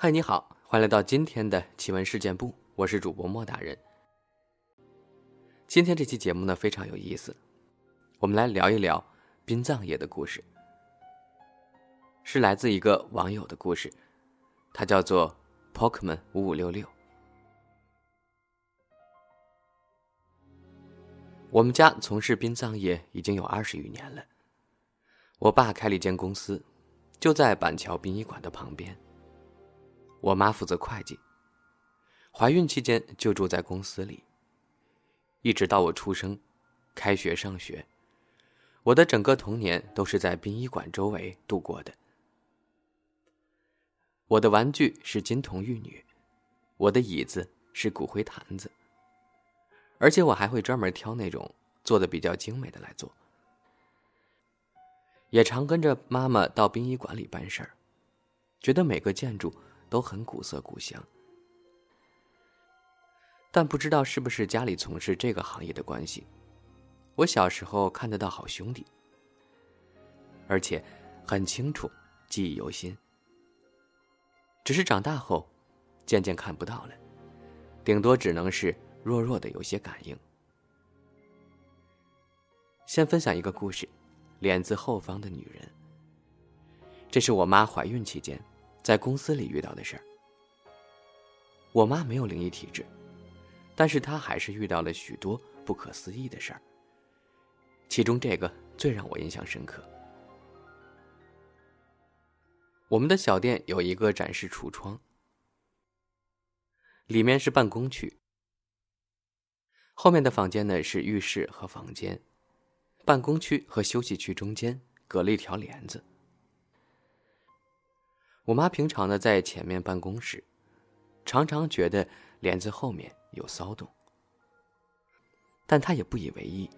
嗨，你好，欢迎来到今天的奇闻事件部，我是主播莫大人。今天这期节目呢非常有意思，我们来聊一聊殡葬业的故事，是来自一个网友的故事，他叫做 Pokemon 五五六六。我们家从事殡葬业已经有二十余年了，我爸开了一间公司，就在板桥殡仪馆的旁边。我妈负责会计。怀孕期间就住在公司里，一直到我出生、开学上学，我的整个童年都是在殡仪馆周围度过的。我的玩具是金童玉女，我的椅子是骨灰坛子，而且我还会专门挑那种做的比较精美的来做。也常跟着妈妈到殡仪馆里办事儿，觉得每个建筑。都很古色古香，但不知道是不是家里从事这个行业的关系，我小时候看得到好兄弟，而且很清楚，记忆犹新。只是长大后，渐渐看不到了，顶多只能是弱弱的有些感应。先分享一个故事，脸字后方的女人。这是我妈怀孕期间。在公司里遇到的事儿，我妈没有灵异体质，但是她还是遇到了许多不可思议的事儿。其中这个最让我印象深刻。我们的小店有一个展示橱窗，里面是办公区，后面的房间呢是浴室和房间，办公区和休息区中间隔了一条帘子。我妈平常呢在前面办公室，常常觉得帘子后面有骚动，但她也不以为意，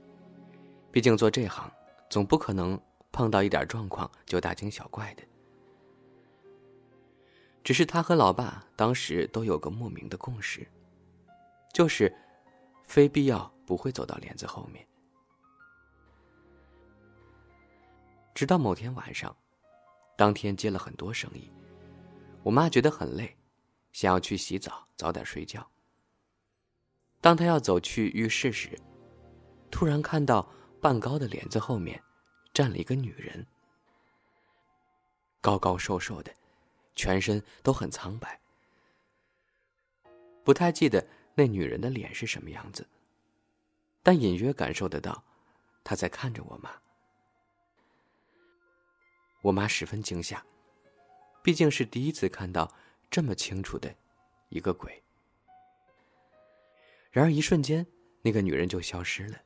毕竟做这行总不可能碰到一点状况就大惊小怪的。只是她和老爸当时都有个莫名的共识，就是非必要不会走到帘子后面。直到某天晚上，当天接了很多生意。我妈觉得很累，想要去洗澡，早点睡觉。当她要走去浴室时，突然看到半高的帘子后面站了一个女人，高高瘦瘦的，全身都很苍白。不太记得那女人的脸是什么样子，但隐约感受得到，她在看着我妈。我妈十分惊吓。毕竟是第一次看到这么清楚的一个鬼。然而一瞬间，那个女人就消失了。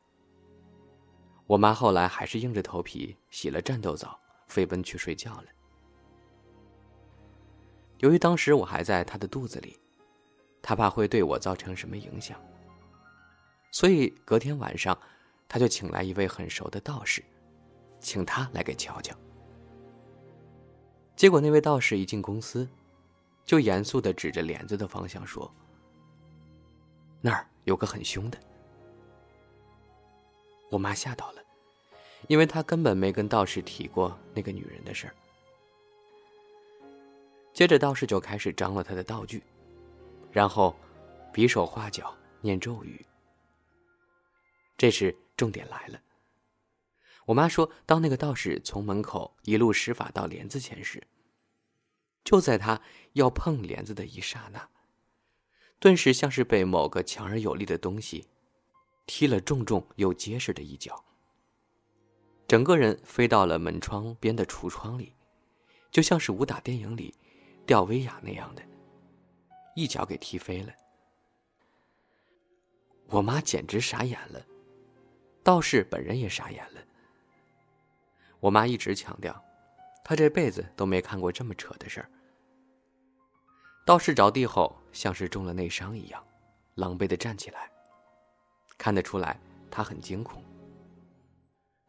我妈后来还是硬着头皮洗了战斗澡，飞奔去睡觉了。由于当时我还在她的肚子里，她怕会对我造成什么影响，所以隔天晚上，她就请来一位很熟的道士，请他来给瞧瞧。结果那位道士一进公司，就严肃的指着帘子的方向说：“那儿有个很凶的。”我妈吓到了，因为她根本没跟道士提过那个女人的事儿。接着道士就开始张了他的道具，然后比手画脚念咒语。这时重点来了。我妈说：“当那个道士从门口一路施法到帘子前时，就在他要碰帘子的一刹那，顿时像是被某个强而有力的东西踢了重重又结实的一脚，整个人飞到了门窗边的橱窗里，就像是武打电影里吊威亚那样的，一脚给踢飞了。我妈简直傻眼了，道士本人也傻眼了。”我妈一直强调，她这辈子都没看过这么扯的事儿。道士着地后，像是中了内伤一样，狼狈的站起来。看得出来，他很惊恐，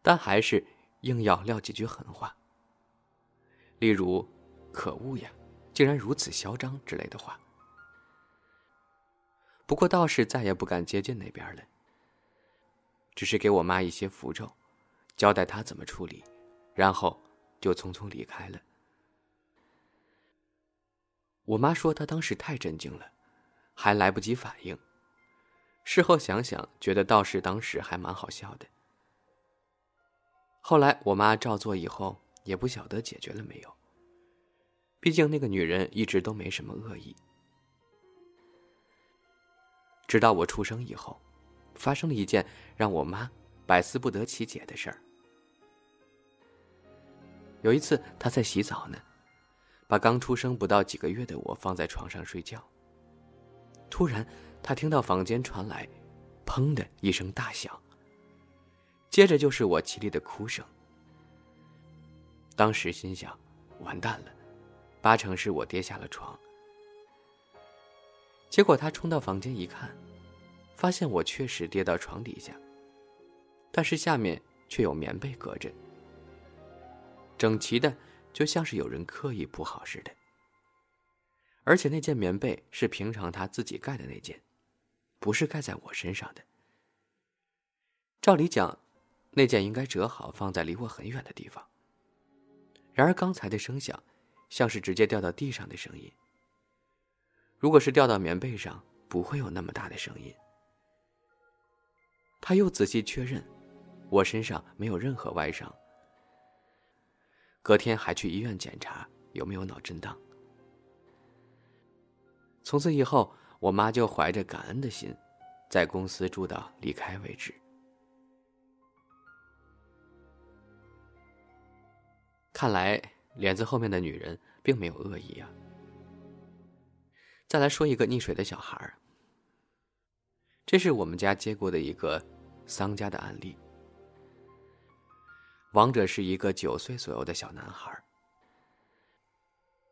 但还是硬要撂几句狠话，例如“可恶呀，竟然如此嚣张”之类的话。不过道士再也不敢接近那边了，只是给我妈一些符咒，交代她怎么处理。然后，就匆匆离开了。我妈说她当时太震惊了，还来不及反应。事后想想，觉得倒是当时还蛮好笑的。后来我妈照做以后，也不晓得解决了没有。毕竟那个女人一直都没什么恶意。直到我出生以后，发生了一件让我妈百思不得其解的事儿。有一次，她在洗澡呢，把刚出生不到几个月的我放在床上睡觉。突然，他听到房间传来“砰”的一声大响。接着就是我凄厉的哭声。当时心想，完蛋了，八成是我跌下了床。结果他冲到房间一看，发现我确实跌到床底下，但是下面却有棉被隔着，整齐的就像是有人刻意铺好似的。而且那件棉被是平常他自己盖的那件，不是盖在我身上的。照理讲。那件应该折好，放在离我很远的地方。然而刚才的声响，像是直接掉到地上的声音。如果是掉到棉被上，不会有那么大的声音。他又仔细确认，我身上没有任何外伤。隔天还去医院检查有没有脑震荡。从此以后，我妈就怀着感恩的心，在公司住到离开为止。看来帘子后面的女人并没有恶意啊。再来说一个溺水的小孩儿，这是我们家接过的一个丧家的案例。亡者是一个九岁左右的小男孩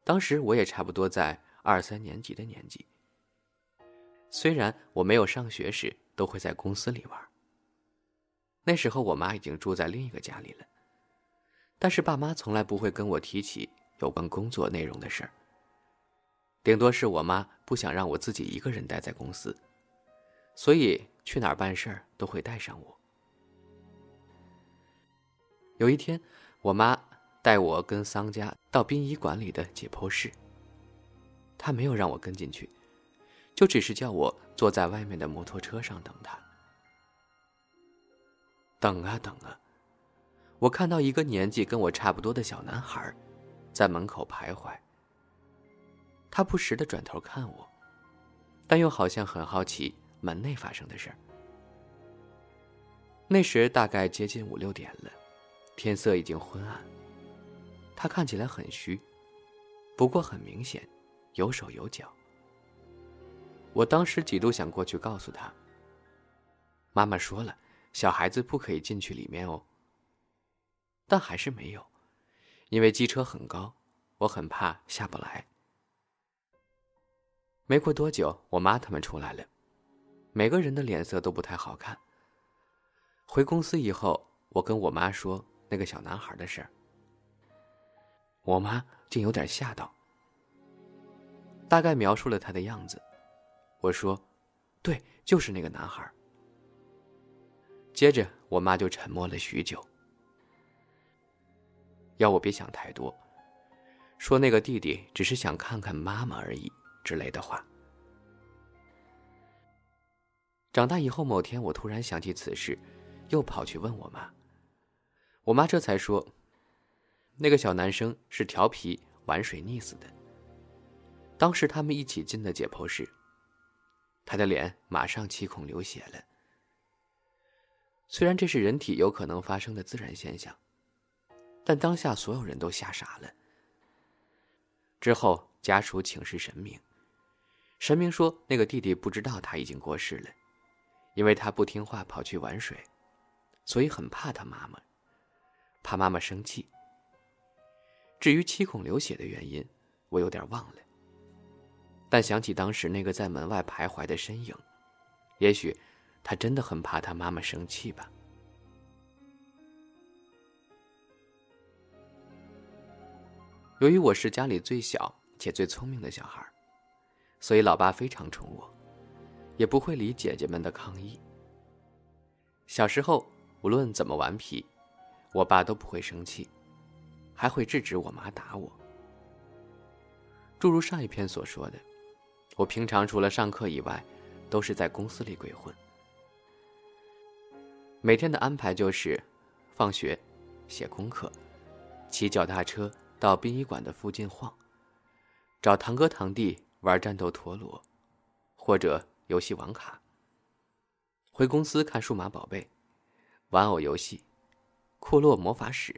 当时我也差不多在二三年级的年纪。虽然我没有上学时都会在公司里玩，那时候我妈已经住在另一个家里了。但是爸妈从来不会跟我提起有关工作内容的事儿。顶多是我妈不想让我自己一个人待在公司，所以去哪儿办事儿都会带上我。有一天，我妈带我跟桑家到殡仪馆里的解剖室。她没有让我跟进去，就只是叫我坐在外面的摩托车上等她。等啊等啊。我看到一个年纪跟我差不多的小男孩，在门口徘徊。他不时的转头看我，但又好像很好奇门内发生的事儿。那时大概接近五六点了，天色已经昏暗。他看起来很虚，不过很明显，有手有脚。我当时几度想过去告诉他。妈妈说了，小孩子不可以进去里面哦。但还是没有，因为机车很高，我很怕下不来。没过多久，我妈他们出来了，每个人的脸色都不太好看。回公司以后，我跟我妈说那个小男孩的事儿，我妈竟有点吓到，大概描述了他的样子。我说：“对，就是那个男孩。”接着，我妈就沉默了许久。要我别想太多，说那个弟弟只是想看看妈妈而已之类的话。长大以后，某天我突然想起此事，又跑去问我妈。我妈这才说，那个小男生是调皮玩水溺死的。当时他们一起进的解剖室，他的脸马上七孔流血了。虽然这是人体有可能发生的自然现象。但当下所有人都吓傻了。之后家属请示神明，神明说那个弟弟不知道他已经过世了，因为他不听话跑去玩水，所以很怕他妈妈，怕妈妈生气。至于七孔流血的原因，我有点忘了。但想起当时那个在门外徘徊的身影，也许他真的很怕他妈妈生气吧。由于我是家里最小且最聪明的小孩，所以老爸非常宠我，也不会理姐姐们的抗议。小时候无论怎么顽皮，我爸都不会生气，还会制止我妈打我。诸如上一篇所说的，我平常除了上课以外，都是在公司里鬼混。每天的安排就是，放学，写功课，骑脚踏车到殡仪馆的附近晃，找堂哥堂弟玩战斗陀螺，或者游戏网卡。回公司看数码宝贝，玩偶游戏，库洛魔法使，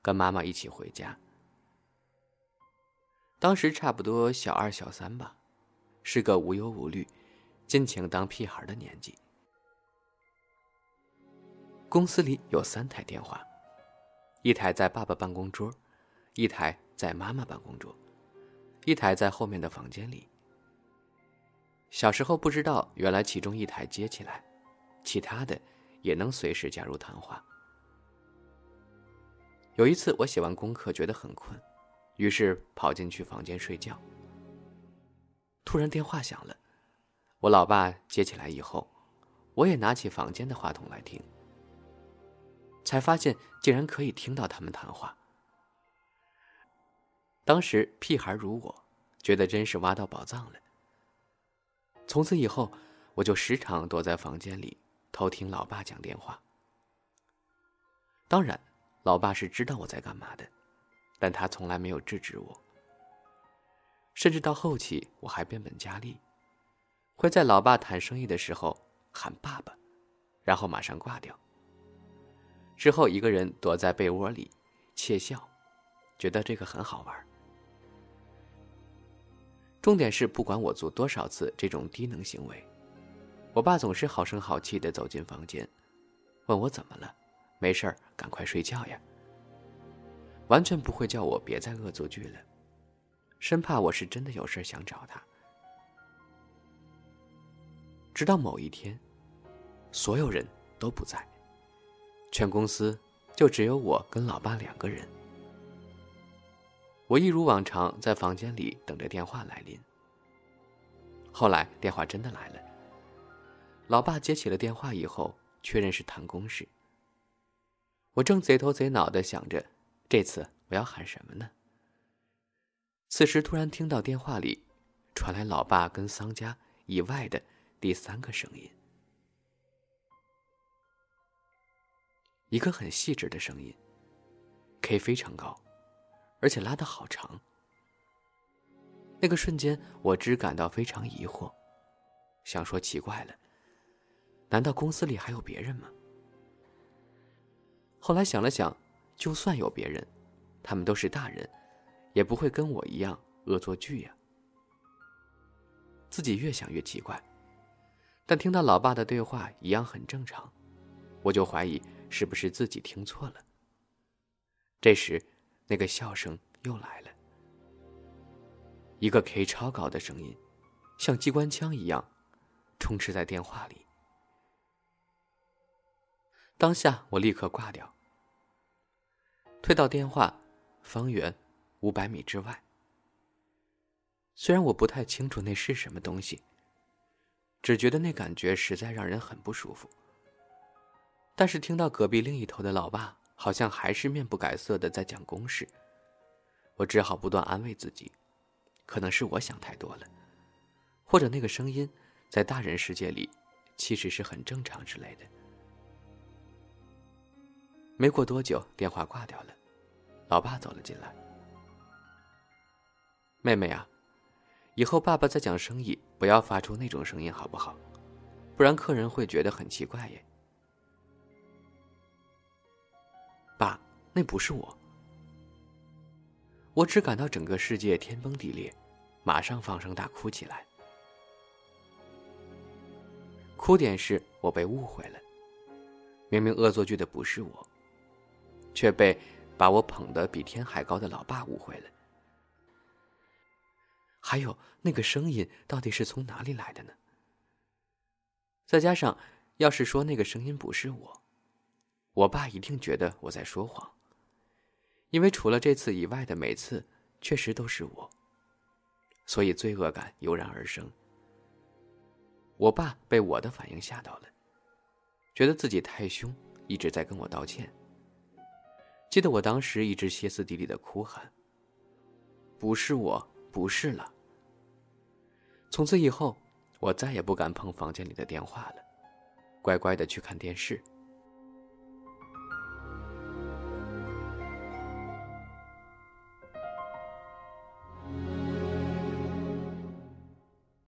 跟妈妈一起回家。当时差不多小二小三吧，是个无忧无虑、尽情当屁孩的年纪。公司里有三台电话，一台在爸爸办公桌，一台在妈妈办公桌，一台在后面的房间里。小时候不知道，原来其中一台接起来，其他的也能随时加入谈话。有一次我写完功课觉得很困，于是跑进去房间睡觉。突然电话响了，我老爸接起来以后，我也拿起房间的话筒来听。才发现竟然可以听到他们谈话。当时屁孩如我，觉得真是挖到宝藏了。从此以后，我就时常躲在房间里偷听老爸讲电话。当然，老爸是知道我在干嘛的，但他从来没有制止我。甚至到后期，我还变本加厉，会在老爸谈生意的时候喊爸爸，然后马上挂掉。之后，一个人躲在被窝里窃笑，觉得这个很好玩。重点是，不管我做多少次这种低能行为，我爸总是好声好气的走进房间，问我怎么了，没事儿，赶快睡觉呀。完全不会叫我别再恶作剧了，生怕我是真的有事想找他。直到某一天，所有人都不在。全公司就只有我跟老爸两个人。我一如往常在房间里等着电话来临。后来电话真的来了，老爸接起了电话以后，确认是谈公事。我正贼头贼脑的想着，这次我要喊什么呢？此时突然听到电话里传来老爸跟桑家以外的第三个声音。一个很细致的声音，K 非常高，而且拉的好长。那个瞬间，我只感到非常疑惑，想说奇怪了，难道公司里还有别人吗？后来想了想，就算有别人，他们都是大人，也不会跟我一样恶作剧呀。自己越想越奇怪，但听到老爸的对话一样很正常，我就怀疑。是不是自己听错了？这时，那个笑声又来了，一个 K 超高的声音，像机关枪一样，充斥在电话里。当下，我立刻挂掉，退到电话方圆五百米之外。虽然我不太清楚那是什么东西，只觉得那感觉实在让人很不舒服。但是听到隔壁另一头的老爸好像还是面不改色的在讲公事，我只好不断安慰自己，可能是我想太多了，或者那个声音在大人世界里其实是很正常之类的。没过多久，电话挂掉了，老爸走了进来。妹妹啊，以后爸爸在讲生意不要发出那种声音好不好？不然客人会觉得很奇怪耶。爸，那不是我。我只感到整个世界天崩地裂，马上放声大哭起来。哭点是我被误会了，明明恶作剧的不是我，却被把我捧得比天还高的老爸误会了。还有那个声音到底是从哪里来的呢？再加上，要是说那个声音不是我。我爸一定觉得我在说谎，因为除了这次以外的每次，确实都是我，所以罪恶感油然而生。我爸被我的反应吓到了，觉得自己太凶，一直在跟我道歉。记得我当时一直歇斯底里的哭喊：“不是我，不是了。从此以后，我再也不敢碰房间里的电话了，乖乖的去看电视。